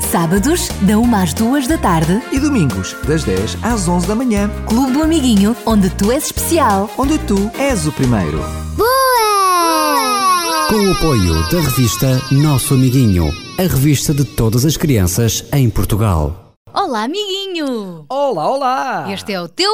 Sábados, da 1 às 2 da tarde, E domingos, das 10 às 11 da manhã, Clube do Amiguinho, onde tu és especial. onde tu és o primeiro. Boa! Com o apoio da revista Nosso Amiguinho, a revista de todas as crianças em Portugal. Olá, amiguinho! Olá, olá! Este é o teu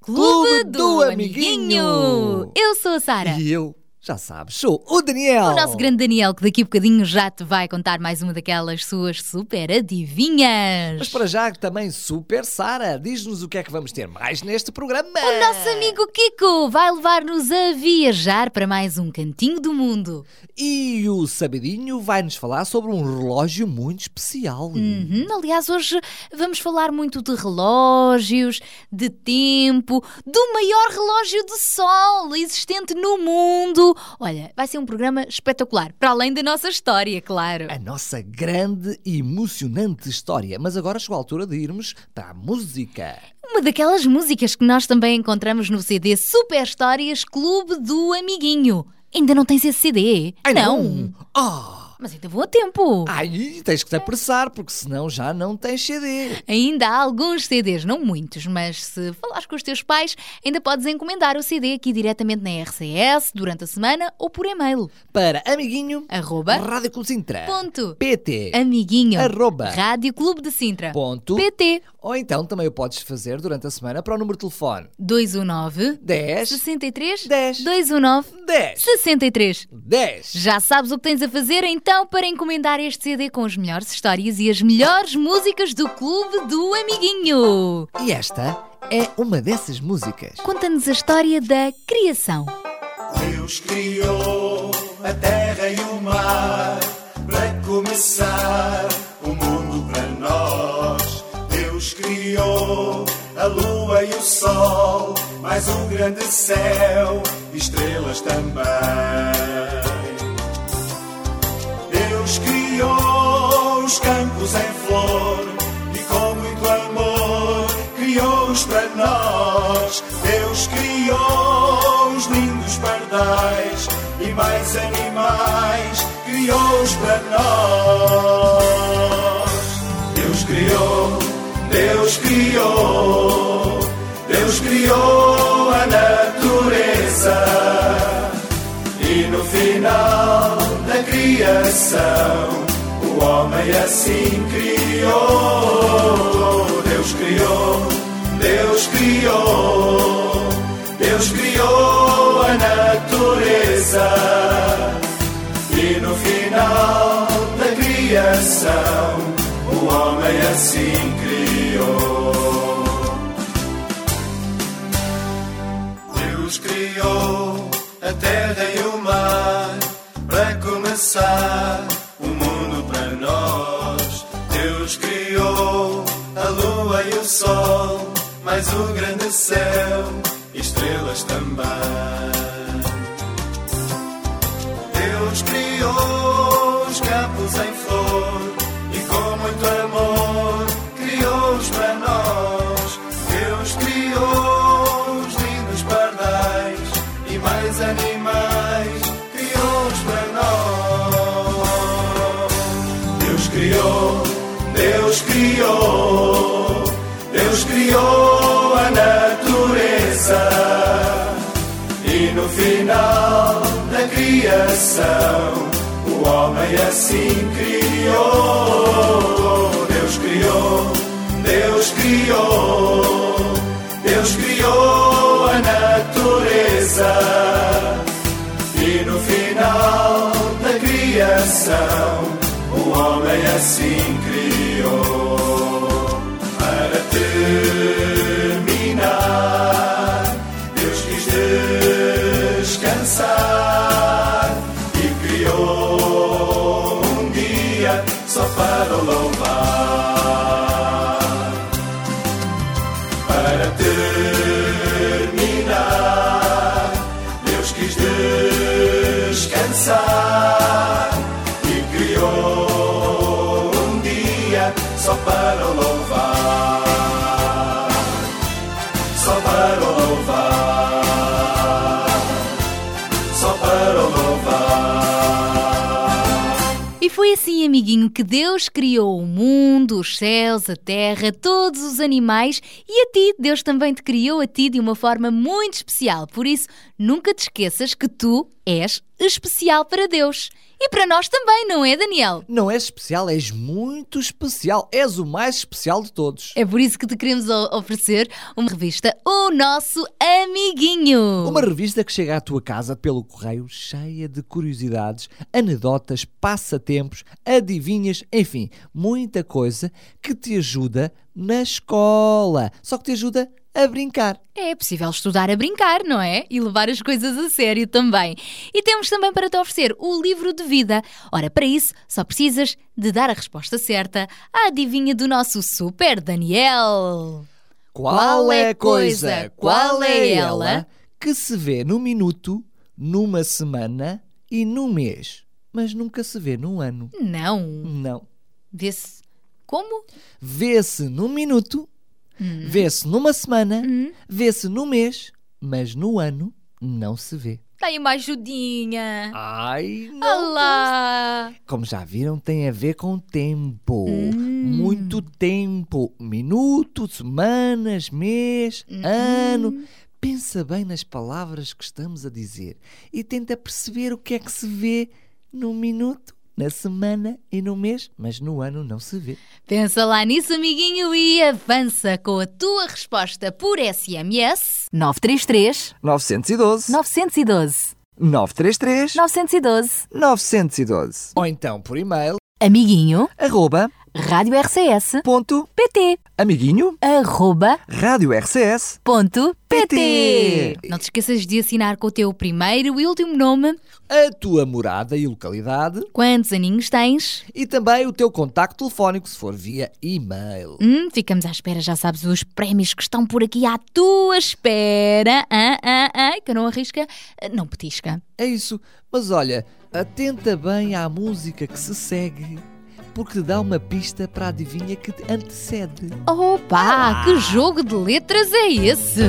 Clube, Clube do, do Amiguinho. Amiguinho. Eu sou a Sara. E eu, já sabes, sou o Daniel. O nosso grande Daniel, que daqui a bocadinho já te vai contar mais uma daquelas suas super adivinhas. Mas para já também super Sara, diz-nos o que é que vamos ter mais neste programa. O nosso amigo Kiko vai levar-nos a viajar para mais um cantinho do mundo. E o Sabidinho vai-nos falar sobre um relógio muito especial. Uhum, Aliás, hoje vamos falar muito de relógios, de tempo, do maior relógio de sol existente no mundo. Olha, vai ser um programa espetacular, para além da nossa história, claro. A nossa grande e emocionante história. Mas agora chegou a altura de irmos para a música. Uma daquelas músicas que nós também encontramos no CD Super Histórias Clube do Amiguinho. Ainda não tens esse CD? Ai não! Ah! Mas ainda vou a tempo. Ai, tens que te apressar, porque senão já não tens CD. Ainda há alguns CDs, não muitos, mas se falares com os teus pais, ainda podes encomendar o CD aqui diretamente na RCS durante a semana ou por e-mail. Para amiguinho, Arroba. Rádio Clube Sintra. Ponto. PT. Amiguinho. Arroba. Rádio Clube de Sintra. Ponto. PT. Ou então também o podes fazer durante a semana para o número de telefone 219 10 63 10. 219 10 63. 10. Já sabes o que tens a fazer então para encomendar este CD com as melhores histórias e as melhores músicas do Clube do Amiguinho. E esta é uma dessas músicas. Conta-nos a história da criação. Deus criou a terra e o mar para começar criou a lua e o sol, mais um grande céu, estrelas também. Deus criou os campos em flor e com muito amor criou-os para nós. Deus criou os lindos pardais e mais animais criou-os para nós. Deus criou, Deus criou a natureza. E no final da criação, o homem assim criou. Deus criou, Deus criou, Deus criou a natureza. E no final da criação, homem assim criou. Deus criou a terra e o mar para começar o mundo para nós. Deus criou a lua e o sol, mais o grande céu, estrelas também. Criou a natureza. E no final da criação, o homem assim criou. Deus criou, Deus criou, Deus criou a natureza. E no final da criação, o homem assim criou. Só para louvar. Só para louvar. E foi assim, amiguinho, que Deus criou o mundo, os céus, a terra, todos os animais e a ti. Deus também te criou a ti de uma forma muito especial. Por isso, nunca te esqueças que tu és especial para Deus. E para nós também, não é, Daniel? Não és especial, és muito especial. És o mais especial de todos. É por isso que te queremos oferecer uma revista, o nosso amiguinho. Uma revista que chega à tua casa pelo correio cheia de curiosidades, anedotas, passatempos, adivinhas, enfim, muita coisa que te ajuda na escola. Só que te ajuda a brincar. É possível estudar a brincar, não é? E levar as coisas a sério também. E temos também para te oferecer o livro de vida. Ora, para isso, só precisas de dar a resposta certa à adivinha do nosso Super Daniel. Qual é a coisa, qual é ela que se vê no minuto, numa semana e num mês, mas nunca se vê num ano? Não. Não. Vê-se. Como? Vê-se num minuto, vê-se numa semana, vê-se no mês, mas no ano não se vê. Dá aí uma ajudinha. Ai, não. Olá! Como já viram, tem a ver com tempo. Muito tempo. Minuto, semanas, mês, ano. Pensa bem nas palavras que estamos a dizer e tenta perceber o que é que se vê num minuto, na semana e no mês, mas no ano não se vê. Pensa lá nisso, amiguinho, e avança com a tua resposta por SMS. 933 912 912 933 912 912 ou então por e-mail. Amiguinho. Arroba Rádio RCS ponto PT amiguinho arroba rádio RCS ponto PT. Não te esqueças de assinar com o teu primeiro e último nome. a tua morada e localidade Quantos aninhos tens? e também o teu contacto telefónico se for via e-mail. Hum, ficamos à espera, já sabes os prémios que estão por aqui à tua espera. Ah, ah, ah, que não arrisca, não petisca. É isso, mas olha, atenta bem à música que se segue, porque dá uma pista para a adivinha que te antecede. Opa, que jogo de letras é esse?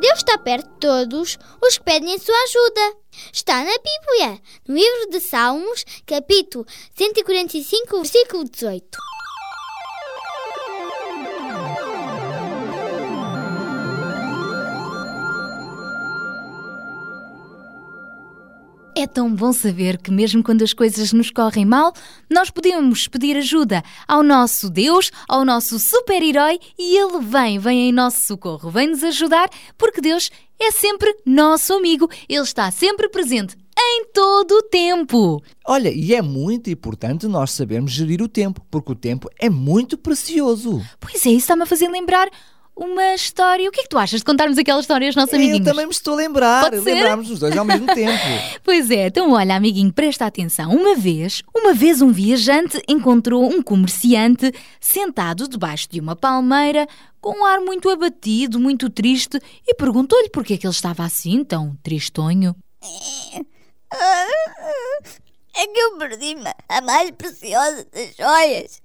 Deus está perto de todos os que pedem a sua ajuda. Está na Bíblia, no livro de Salmos, capítulo 145, versículo 18. É tão bom saber que, mesmo quando as coisas nos correm mal, nós podemos pedir ajuda ao nosso Deus, ao nosso super-herói e ele vem, vem em nosso socorro, vem nos ajudar, porque Deus é sempre nosso amigo, ele está sempre presente em todo o tempo. Olha, e é muito importante nós sabermos gerir o tempo, porque o tempo é muito precioso. Pois é, isso está-me a fazer lembrar uma história. O que é que tu achas de contarmos aquela história aos nossos Eu amiguinhos? também me estou a lembrar, lembrarmos os dois ao mesmo tempo. Pois é, então olha, amiguinho, presta atenção. Uma vez, uma vez um viajante encontrou um comerciante sentado debaixo de uma palmeira com um ar muito abatido, muito triste e perguntou-lhe por que é que ele estava assim, tão tristonho. É que eu perdi-me a mais preciosa das joias.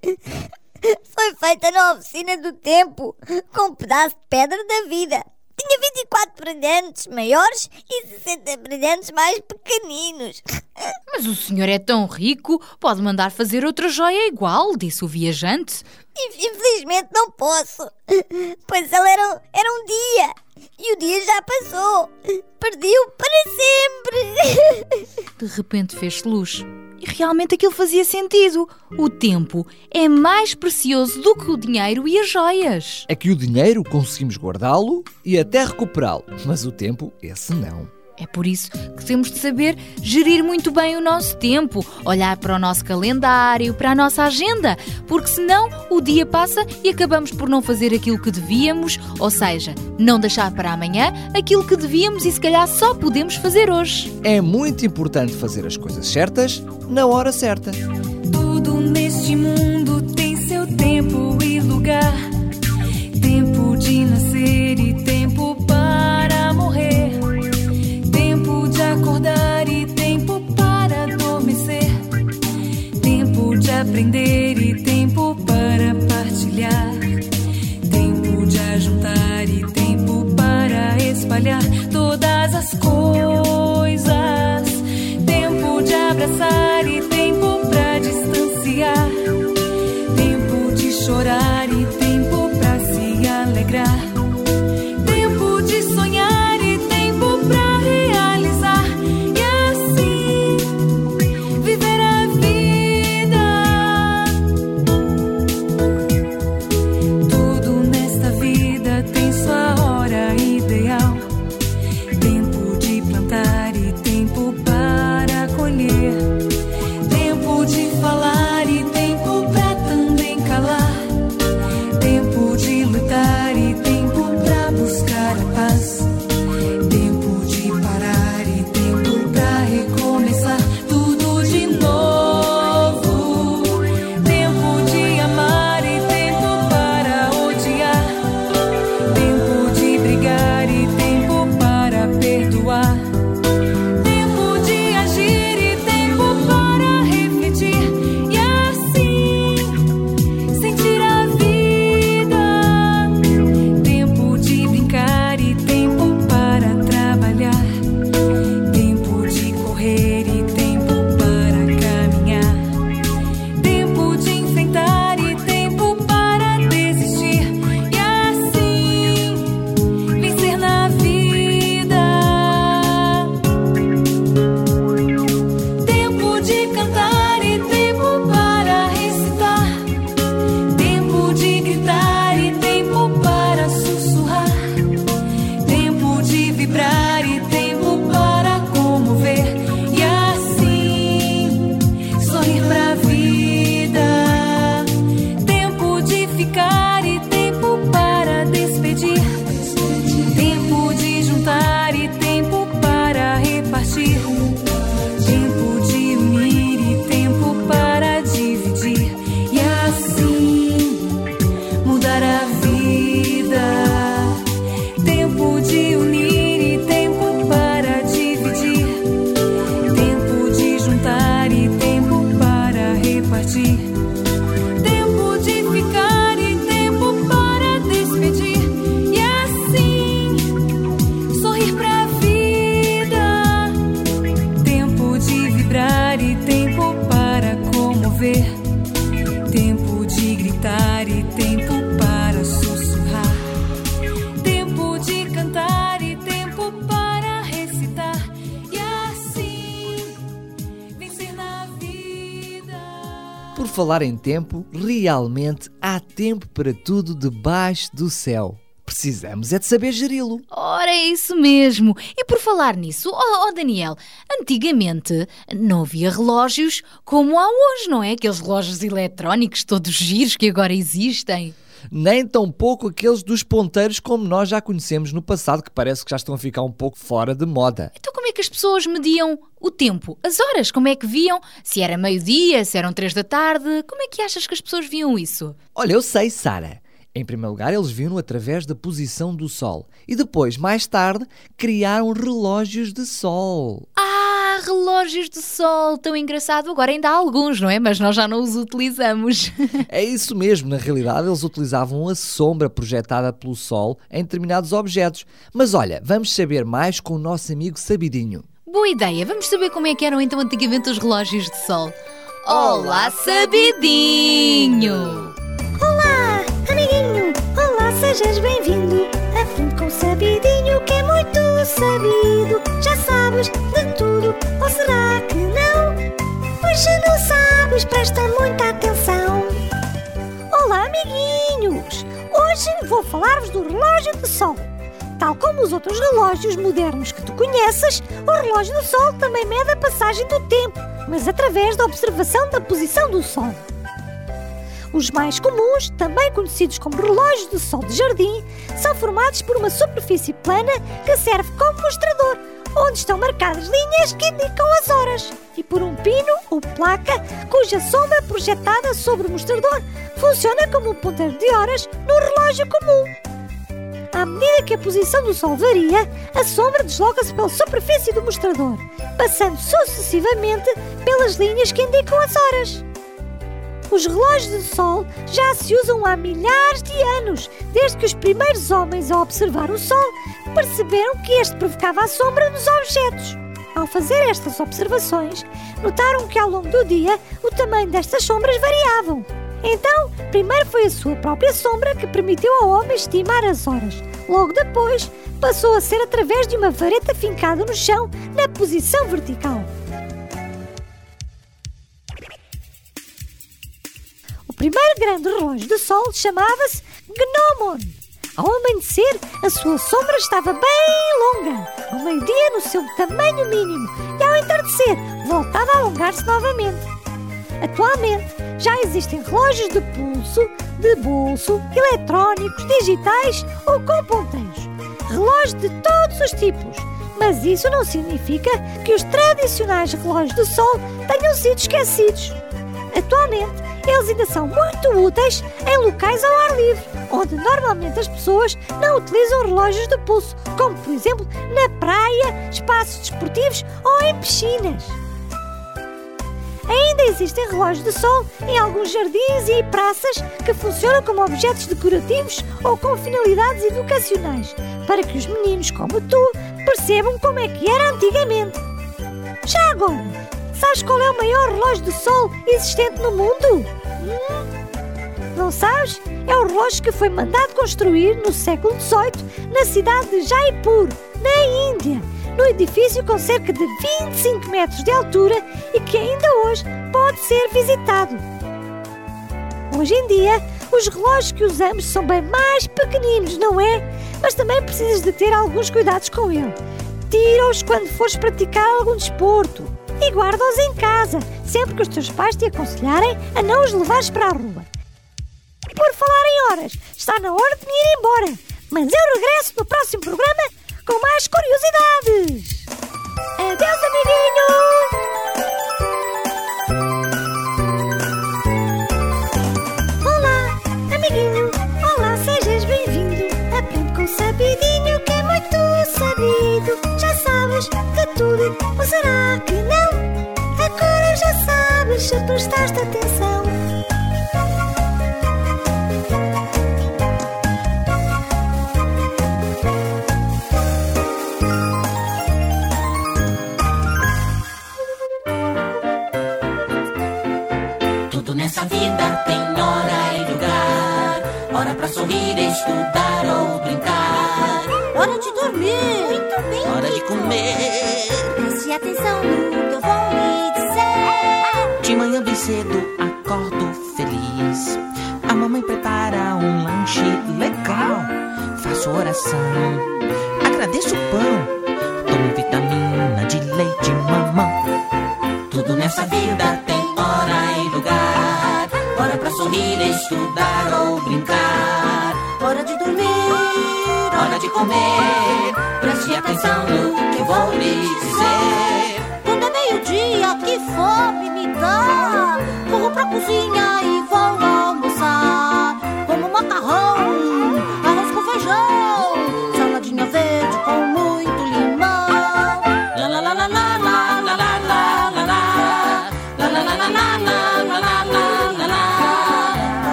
Foi feita na oficina do tempo, com um pedaço de pedra da vida. Tinha 24 brilhantes maiores e 60 brilhantes mais pequeninos. Mas o senhor é tão rico, pode mandar fazer outra joia igual, disse o viajante. Inf- Infelizmente não posso, pois ele era, era um dia e o dia já passou. Perdi-o para sempre. De repente fez-se luz. E realmente aquilo fazia sentido. O tempo é mais precioso do que o dinheiro e as joias. É que o dinheiro conseguimos guardá-lo e até recuperá-lo, mas o tempo, esse não. É por isso que temos de saber gerir muito bem o nosso tempo, olhar para o nosso calendário, para a nossa agenda, porque senão o dia passa e acabamos por não fazer aquilo que devíamos, ou seja, não deixar para amanhã aquilo que devíamos e se calhar só podemos fazer hoje. É muito importante fazer as coisas certas na hora certa. Tudo neste mundo tem seu tempo e lugar. Tempo de nascer e tempo acordar e tempo para adormecer. Tempo de aprender e tempo para partilhar. Tempo de ajuntar e tempo para espalhar todas as coisas. Tempo de abraçar e tempo falar em tempo, realmente há tempo para tudo debaixo do céu. Precisamos é de saber geri-lo. Ora, é isso mesmo. E por falar nisso, oh, oh, Daniel, antigamente não havia relógios como há hoje, não é? Aqueles relógios eletrónicos todos giros que agora existem. Nem tão pouco aqueles dos ponteiros como nós já conhecemos no passado, que parece que já estão a ficar um pouco fora de moda. Então como é que as pessoas mediam o tempo? As horas? Como é que viam? Se era meio-dia, se eram três da tarde? Como é que achas que as pessoas viam isso? Olha, eu sei, Sara. Em primeiro lugar, eles viram através da posição do Sol. E depois, mais tarde, criaram relógios de Sol. Ah, relógios de sol, tão engraçado. Agora ainda há alguns, não é? Mas nós já não os utilizamos. É isso mesmo, na realidade eles utilizavam a sombra projetada pelo Sol em determinados objetos. Mas olha, vamos saber mais com o nosso amigo Sabidinho. Boa ideia, vamos saber como é que eram então antigamente os relógios de sol. Olá, Sabidinho! Olá, amiguinho! Olá, sejas bem-vindo! Aprende com o sabidinho que é muito sabido. Já sabes de tudo, ou será que não? Pois não sabes, presta muita atenção. Olá, amiguinhos! Hoje vou falar-vos do relógio de sol. Tal como os outros relógios modernos que tu conheces, o relógio do sol também mede a passagem do tempo, mas através da observação da posição do sol. Os mais comuns, também conhecidos como relógios de sol de jardim, são formados por uma superfície plana que serve como mostrador, onde estão marcadas linhas que indicam as horas, e por um pino ou placa cuja sombra projetada sobre o mostrador funciona como um ponteiro de horas no relógio comum. À medida que a posição do Sol varia, a sombra desloca-se pela superfície do mostrador, passando sucessivamente pelas linhas que indicam as horas. Os relógios de sol já se usam há milhares de anos, desde que os primeiros homens, ao observar o Sol, perceberam que este provocava a sombra nos objetos. Ao fazer estas observações, notaram que ao longo do dia o tamanho destas sombras variavam. Então, primeiro foi a sua própria sombra que permitiu ao homem estimar as horas. Logo depois, passou a ser através de uma vareta fincada no chão na posição vertical. O primeiro grande relógio de sol chamava-se Gnomon. Ao amanhecer, a sua sombra estava bem longa, ao meio-dia no seu tamanho mínimo e ao entardecer voltava a alongar-se novamente. Atualmente, já existem relógios de pulso, de bolso, eletrónicos, digitais ou com ponteiros. Relógios de todos os tipos. Mas isso não significa que os tradicionais relógios de sol tenham sido esquecidos. Atualmente, eles ainda são muito úteis em locais ao ar livre, onde normalmente as pessoas não utilizam relógios de pulso, como por exemplo na praia, espaços desportivos ou em piscinas. Ainda existem relógios de sol em alguns jardins e praças que funcionam como objetos decorativos ou com finalidades educacionais, para que os meninos como tu percebam como é que era antigamente. Já agora, sabes qual é o maior relógio de sol existente no mundo? Hum? Não sabes? É o relógio que foi mandado construir no século XVIII na cidade de Jaipur, na Índia no edifício com cerca de 25 metros de altura e que ainda hoje pode ser visitado. Hoje em dia, os relógios que usamos são bem mais pequeninos, não é? Mas também precisas de ter alguns cuidados com ele. Tira-os quando fores praticar algum desporto e guarda-os em casa, sempre que os teus pais te aconselharem a não os levares para a rua. Por falar em horas, está na hora de me ir embora, mas eu regresso no próximo programa com mais curiosidades. Adeus, amiguinho! Olá, amiguinho! Olá, sejas bem-vindo! Aprende com o sabidinho que é muito sabido. Já sabes de tudo, ou será que sabes se prestaste atenção. Tudo nessa vida tem hora e lugar. Hora pra sorrir, estudar cedo, acordo, feliz. A mamãe prepara um lanche legal. Faço oração, agradeço o pão. Tomo vitamina de leite mamão. Tudo nessa vida tem hora e lugar. Hora pra sorrir, estudar ou brincar. Hora de dormir, hora de comer. Preste atenção no que vou lhe dizer. 乌黑乌黑的。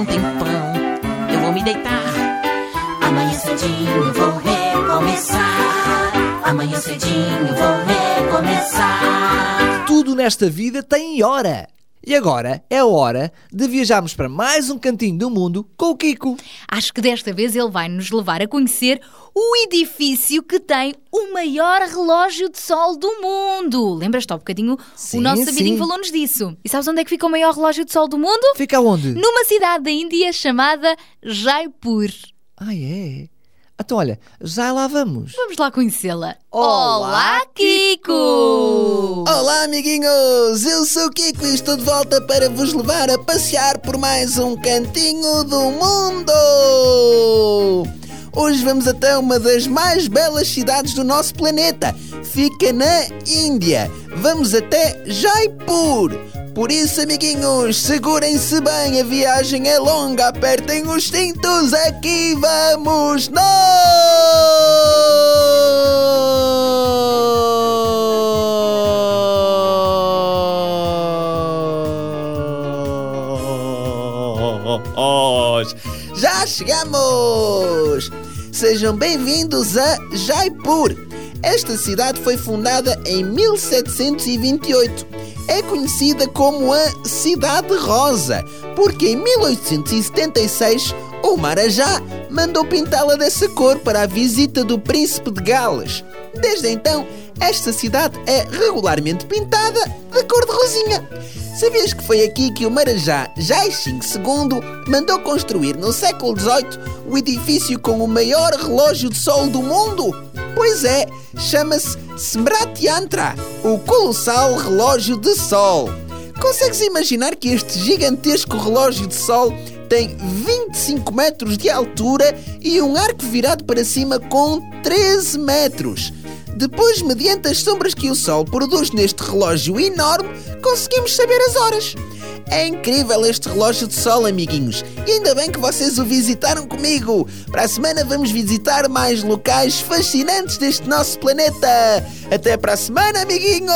Um tempão, eu vou me deitar. Amanhã cedinho vou recomeçar. Amanhã cedinho vou recomeçar. Tudo nesta vida tem hora. E agora é a hora de viajarmos para mais um cantinho do mundo com o Kiko. Acho que desta vez ele vai nos levar a conhecer o edifício que tem o maior relógio de sol do mundo. Lembras-te há um bocadinho? Sim, o nosso sabidinho falou-nos disso. E sabes onde é que fica o maior relógio de sol do mundo? Fica onde? Numa cidade da Índia chamada Jaipur. Ah, é? Então, olha, já lá vamos. Vamos lá conhecê-la. Olá, Kiko! Olá, amiguinhos! Eu sou o Kiko e estou de volta para vos levar a passear por mais um cantinho do mundo! Hoje vamos até uma das mais belas cidades do nosso planeta. Fica na Índia. Vamos até Jaipur. Por isso, amiguinhos, segurem-se bem, a viagem é longa, apertem os cintos, aqui vamos nós! Já chegamos! Sejam bem-vindos a Jaipur. Esta cidade foi fundada em 1728. É conhecida como a Cidade Rosa, porque em 1876 o Marajá mandou pintá-la dessa cor para a visita do príncipe de Gales. Desde então, esta cidade é regularmente pintada de cor de rosinha. Sabias que foi aqui que o Marajá Jaixing II mandou construir no século XVIII o edifício com o maior relógio de sol do mundo? Pois é, chama-se Smrat Yantra, o colossal relógio de sol. Consegues imaginar que este gigantesco relógio de sol tem 25 metros de altura e um arco virado para cima com 13 metros? Depois, mediante as sombras que o Sol produz neste relógio enorme, conseguimos saber as horas. É incrível este relógio de sol, amiguinhos. E ainda bem que vocês o visitaram comigo. Para a semana vamos visitar mais locais fascinantes deste nosso planeta. Até para a semana, amiguinhos!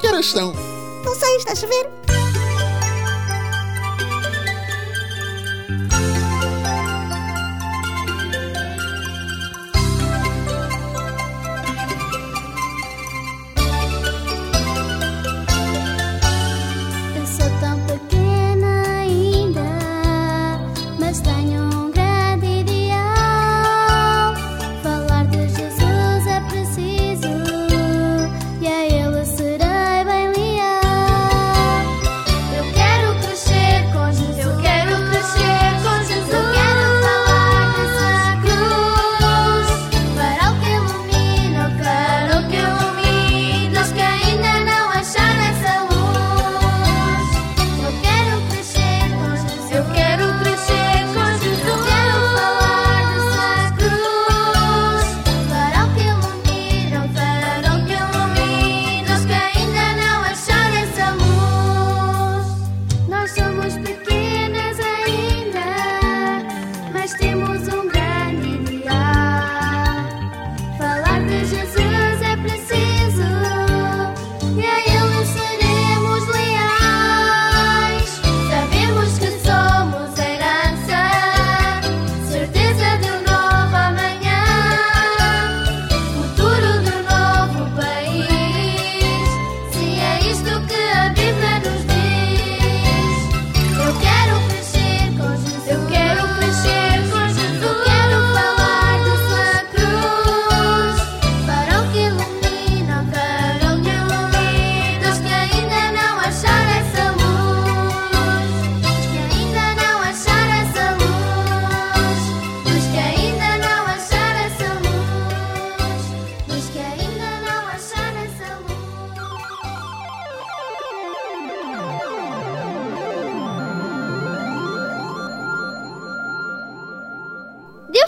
Que horas são? Não sei, está a chover.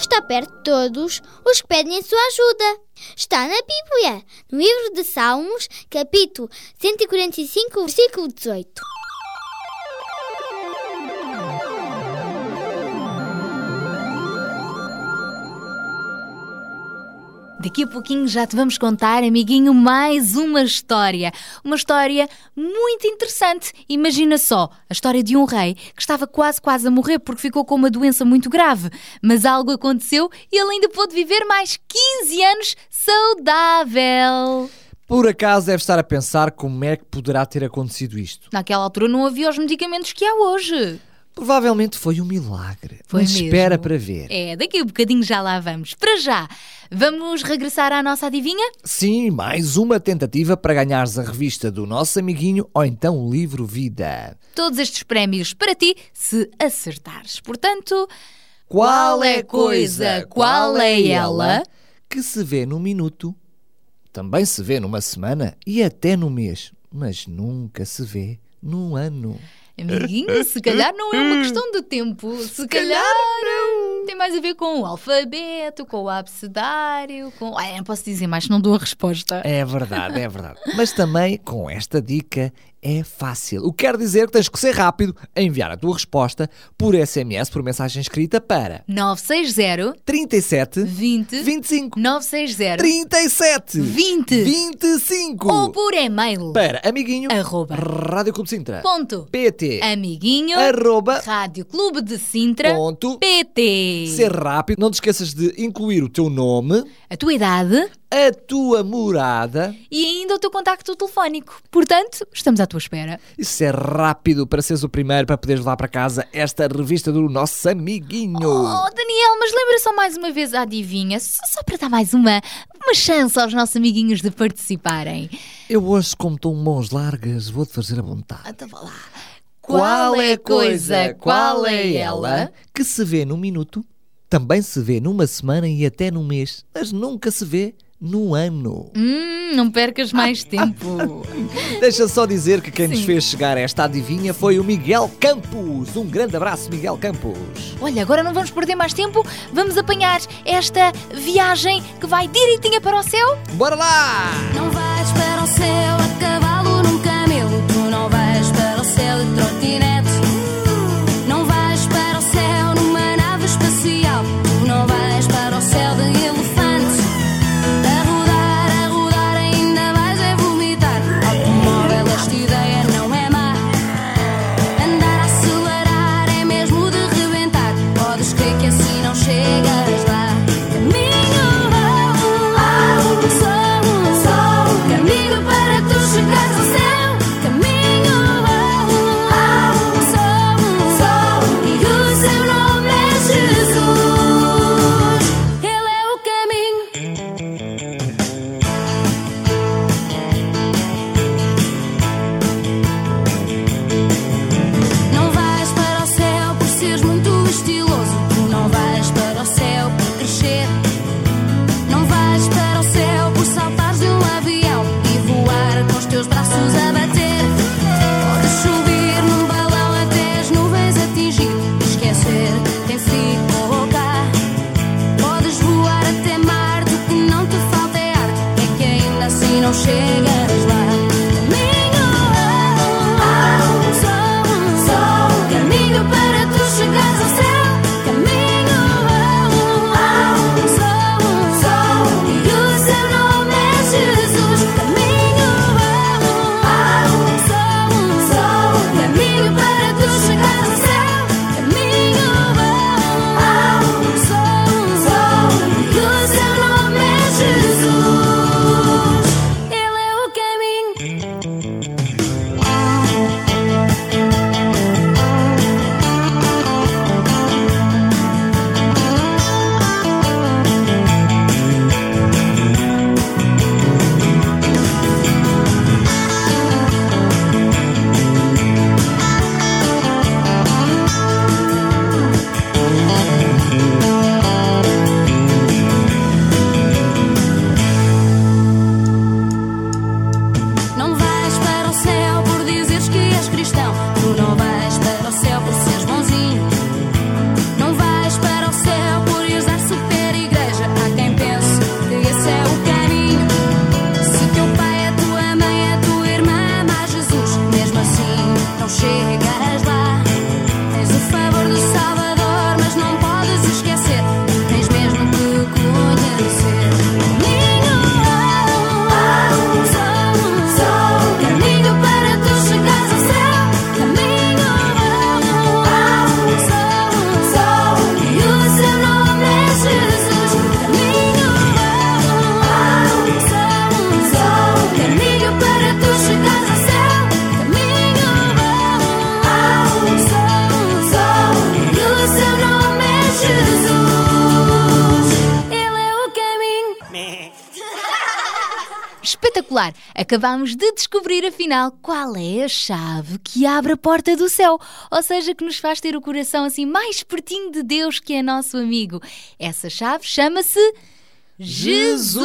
Está perto de todos os que pedem a sua ajuda. Está na Bíblia, no livro de Salmos, capítulo 145, versículo 18. Daqui a pouquinho já te vamos contar, amiguinho, mais uma história. Uma história muito interessante. Imagina só, a história de um rei que estava quase, quase a morrer porque ficou com uma doença muito grave. Mas algo aconteceu e ele ainda pôde viver mais 15 anos saudável. Por acaso deve estar a pensar como é que poderá ter acontecido isto? Naquela altura não havia os medicamentos que há hoje. Provavelmente foi um milagre. Foi Mas mesmo. espera para ver. É, daqui a um bocadinho já lá vamos. Para já, vamos regressar à nossa adivinha? Sim, mais uma tentativa para ganhares a revista do nosso amiguinho ou então o livro Vida. Todos estes prémios para ti se acertares. Portanto, Qual é a coisa, qual é ela que se vê num minuto, também se vê numa semana e até no mês, mas nunca se vê num ano? Amiguinho, se calhar não é uma questão de tempo. Se, calhar, hum, tem mais a ver com o alfabeto, com o abecedário, com. Ai, não posso dizer mais, não dou a resposta. É verdade, é verdade. Mas também com esta dica é fácil. O que quer dizer que tens que ser rápido a enviar a tua resposta por SMS, por mensagem escrita para 960 37 20 25 960 37 20 25 ou por e-mail. Para amiguinho arroba. Rádio Clube Sintra. Ponto. PT amiguinho. Arroba. Rádio Clube de Sintra. Ponto. PT ser rápido. Não te esqueças de incluir o teu nome, a tua idade a tua morada. e ainda o teu contacto telefónico. Portanto, estamos à tua espera. Isso é rápido para seres o primeiro para poderes levar para casa esta revista do nosso amiguinho. Oh, Daniel, mas lembra só mais uma vez a adivinha, só, para dar mais uma, uma chance aos nossos amiguinhos de participarem. Eu hoje, como estou mãos largas, vou-te fazer a vontade. Então vá lá. Qual é a coisa, qual é ela que se vê num minuto, também se vê numa semana e até num mês, mas nunca se vê num ano? Hum, não percas mais tempo. Deixa só dizer que quem nos Sim. fez chegar a esta adivinha foi o Miguel Campos. Um grande abraço, Miguel Campos. Olha, agora não vamos perder mais tempo, vamos apanhar esta viagem que vai direitinha para o céu. Bora lá! Não vais para o céu a cavalo num camelo. Tu não vais para o céu de. Acabámos de descobrir afinal qual é a chave que abre a porta do céu, ou seja, que nos faz ter o coração assim mais pertinho de Deus, que é nosso amigo. Essa chave chama-se Jesus,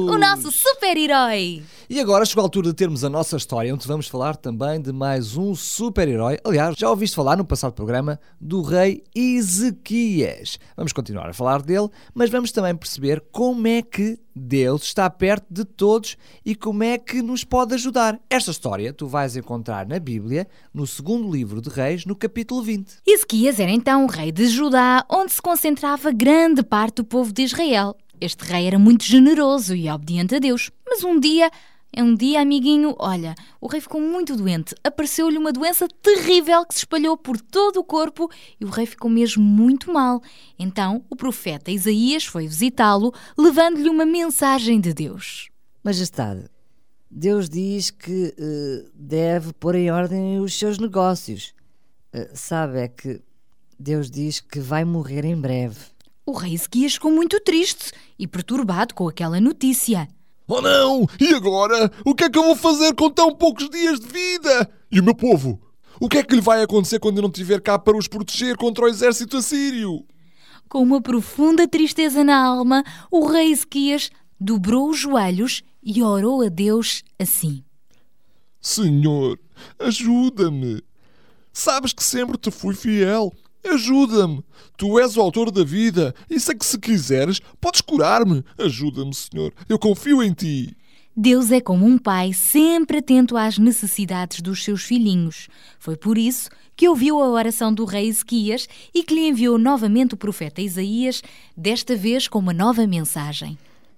o nosso super-herói. E agora chegou a altura de termos a nossa história, onde vamos falar também de mais um super-herói. Aliás, já ouviste falar no passado programa do rei Ezequias. Vamos continuar a falar dele, mas vamos também perceber como é que Deus está perto de todos e como é que nos pode ajudar. Esta história tu vais encontrar na Bíblia, no segundo livro de Reis, no capítulo 20. Ezequias era então o rei de Judá, onde se concentrava grande parte do povo de Israel. Este rei era muito generoso e obediente a Deus, mas um dia é um dia, amiguinho, olha, o rei ficou muito doente. Apareceu-lhe uma doença terrível que se espalhou por todo o corpo e o rei ficou mesmo muito mal. Então o profeta Isaías foi visitá-lo, levando-lhe uma mensagem de Deus. Majestade, Deus diz que eh, deve pôr em ordem os seus negócios. Eh, sabe, é que Deus diz que vai morrer em breve. O rei Ezequias ficou muito triste e perturbado com aquela notícia. Oh não! E agora? O que é que eu vou fazer com tão poucos dias de vida? E o meu povo? O que é que lhe vai acontecer quando eu não estiver cá para os proteger contra o exército assírio? Com uma profunda tristeza na alma, o rei Ezequias dobrou os joelhos e orou a Deus assim: Senhor, ajuda-me. Sabes que sempre te fui fiel. Ajuda-me. Tu és o autor da vida e sei que se quiseres, podes curar-me. Ajuda-me, Senhor. Eu confio em ti. Deus é como um pai sempre atento às necessidades dos seus filhinhos. Foi por isso que ouviu a oração do rei Ezequias e que lhe enviou novamente o profeta Isaías, desta vez com uma nova mensagem.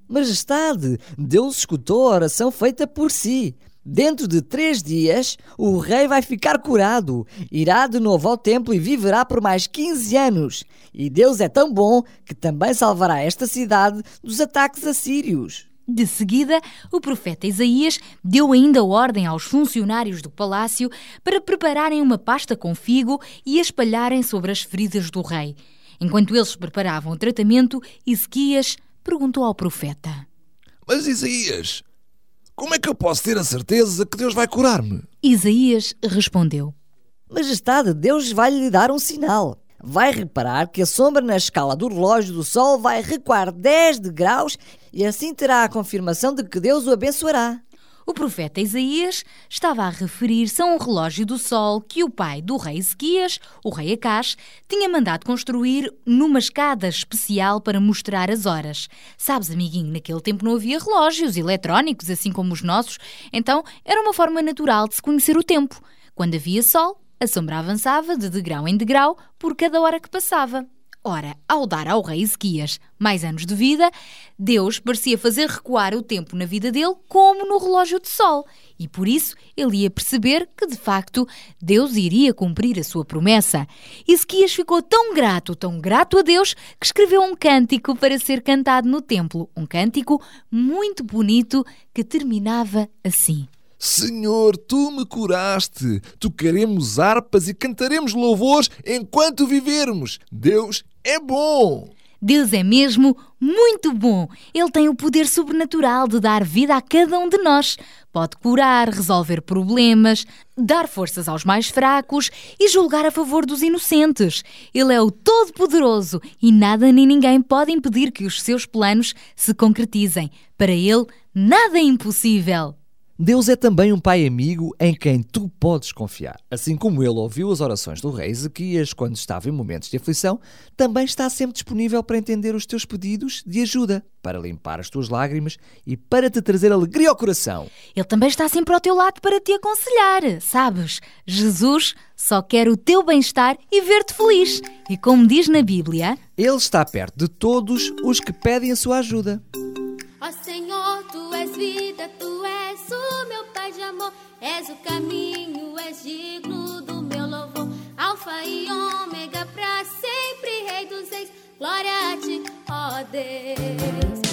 Majestade, Deus escutou a oração feita por si. Dentro de três dias, o rei vai ficar curado, irá de novo ao templo e viverá por mais 15 anos. E Deus é tão bom que também salvará esta cidade dos ataques assírios. De seguida, o profeta Isaías deu ainda ordem aos funcionários do palácio para prepararem uma pasta com figo e a espalharem sobre as feridas do rei. Enquanto eles preparavam o tratamento, Ezequias perguntou ao profeta: Mas Isaías, como é que eu posso ter a certeza que Deus vai curar-me? Isaías respondeu: Majestade, Deus vai lhe dar um sinal. Vai reparar que a sombra na escala do relógio do Sol vai recuar 10 degraus e assim terá a confirmação de que Deus o abençoará. O profeta Isaías estava a referir-se a um relógio do sol que o pai do rei Ezequias, o rei Acás, tinha mandado construir numa escada especial para mostrar as horas. Sabes, amiguinho, naquele tempo não havia relógios eletrónicos assim como os nossos, então era uma forma natural de se conhecer o tempo. Quando havia sol, a sombra avançava de degrau em degrau por cada hora que passava. Ora, ao dar ao rei Ezequias mais anos de vida, Deus parecia fazer recuar o tempo na vida dele como no relógio de sol. E por isso ele ia perceber que, de facto, Deus iria cumprir a sua promessa. Ezequias ficou tão grato, tão grato a Deus, que escreveu um cântico para ser cantado no templo. Um cântico muito bonito que terminava assim. Senhor, tu me curaste. Tocaremos harpas e cantaremos louvores enquanto vivermos. Deus é bom. Deus é mesmo muito bom. Ele tem o poder sobrenatural de dar vida a cada um de nós. Pode curar, resolver problemas, dar forças aos mais fracos e julgar a favor dos inocentes. Ele é o Todo-Poderoso e nada nem ninguém pode impedir que os seus planos se concretizem. Para ele, nada é impossível. Deus é também um pai amigo em quem tu podes confiar. Assim como ele ouviu as orações do rei Ezequias quando estava em momentos de aflição, também está sempre disponível para entender os teus pedidos de ajuda, para limpar as tuas lágrimas e para te trazer alegria ao coração. Ele também está sempre ao teu lado para te aconselhar, sabes? Jesus só quer o teu bem-estar e ver-te feliz. E como diz na Bíblia, Ele está perto de todos os que pedem a sua ajuda. Ó Senhor, tu és vida, tu és o meu Pai de amor, és o caminho, és digno do meu louvor. Alfa e ômega, pra sempre, Rei dos Reis, glória a ti, ó Deus.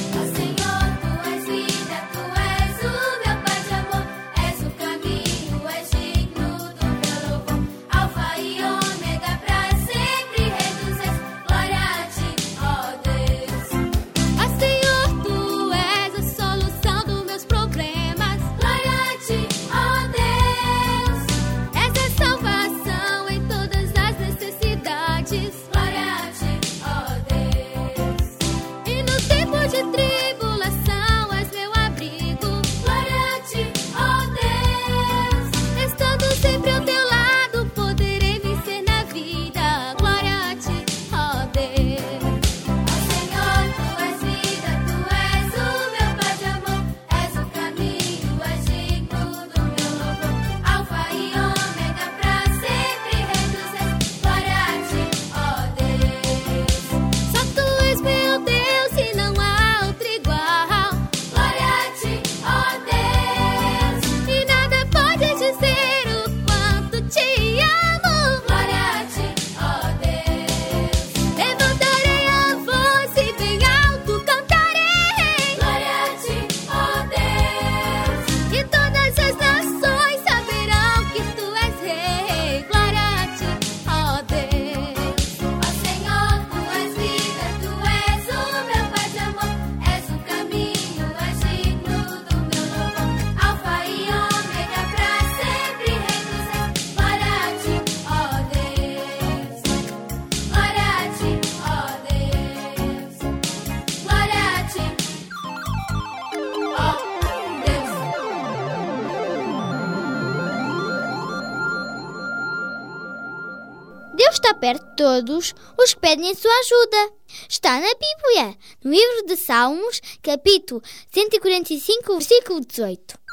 Todos os que pedem a sua ajuda. Está na Bíblia, no livro de Salmos, capítulo 145, versículo 18.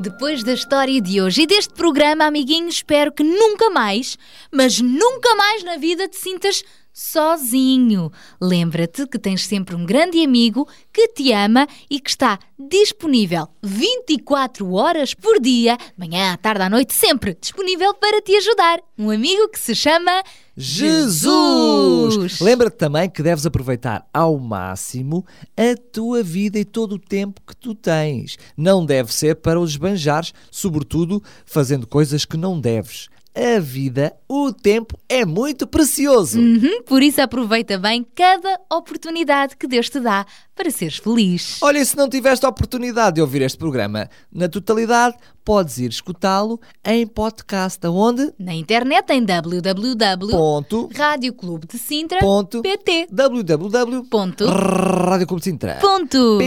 Depois da história de hoje e deste programa, amiguinho, espero que nunca mais, mas nunca mais na vida te sintas sozinho. Lembra-te que tens sempre um grande amigo que te ama e que está disponível 24 horas por dia, manhã, à tarde, à noite, sempre disponível para te ajudar. Um amigo que se chama Jesus! Lembra-te também que deves aproveitar ao máximo a tua vida e todo o tempo que tu tens. Não deve ser para os esbanjares, sobretudo fazendo coisas que não deves. A vida, o tempo é muito precioso. Uhum, por isso aproveita bem cada oportunidade que Deus te dá para seres feliz. Olha, se não tiveste a oportunidade de ouvir este programa na totalidade, podes ir escutá-lo em podcast. Aonde? Na internet em www.radioclubedecintra.pt Ponto.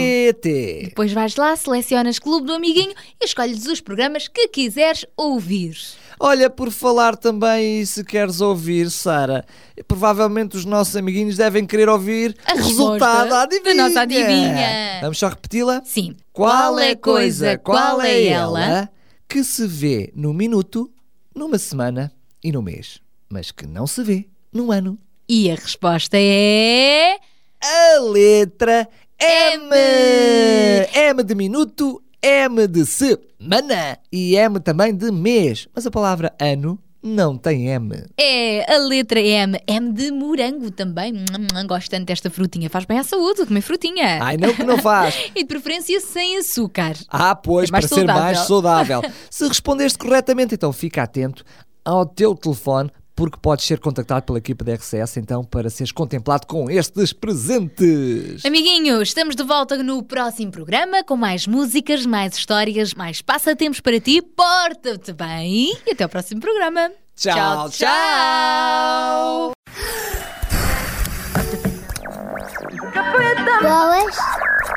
Depois vais lá, selecionas Clube do Amiguinho e escolhes os programas que quiseres ouvir. Olha, por falar também, e se queres ouvir, Sara, provavelmente os nossos amiguinhos devem querer ouvir A resultado adivinha. da nossa adivinha. Vamos só repeti-la? Sim. Qual é a coisa, qual é ela que se vê no minuto, numa semana e no mês, mas que não se vê num ano? E a resposta é. A letra M! M de minuto, M de semana e M também de mês. Mas a palavra ano não tem M. É a letra M. M de morango também. Gosto tanto desta frutinha. Faz bem à saúde comer frutinha. Ai, não que não faz. e de preferência sem açúcar. Ah, pois, É para ser mais saudável. saudável. Se respondeste corretamente, então fica atento ao teu telefone, porque podes ser contactado pela equipa da RCS, então, para seres contemplado com estes presentes. Amiguinhos, estamos de volta no próximo programa com mais músicas, mais histórias, mais passatempos para ti. Porta-te bem e até ao próximo programa. Tchau, tchau. Boas?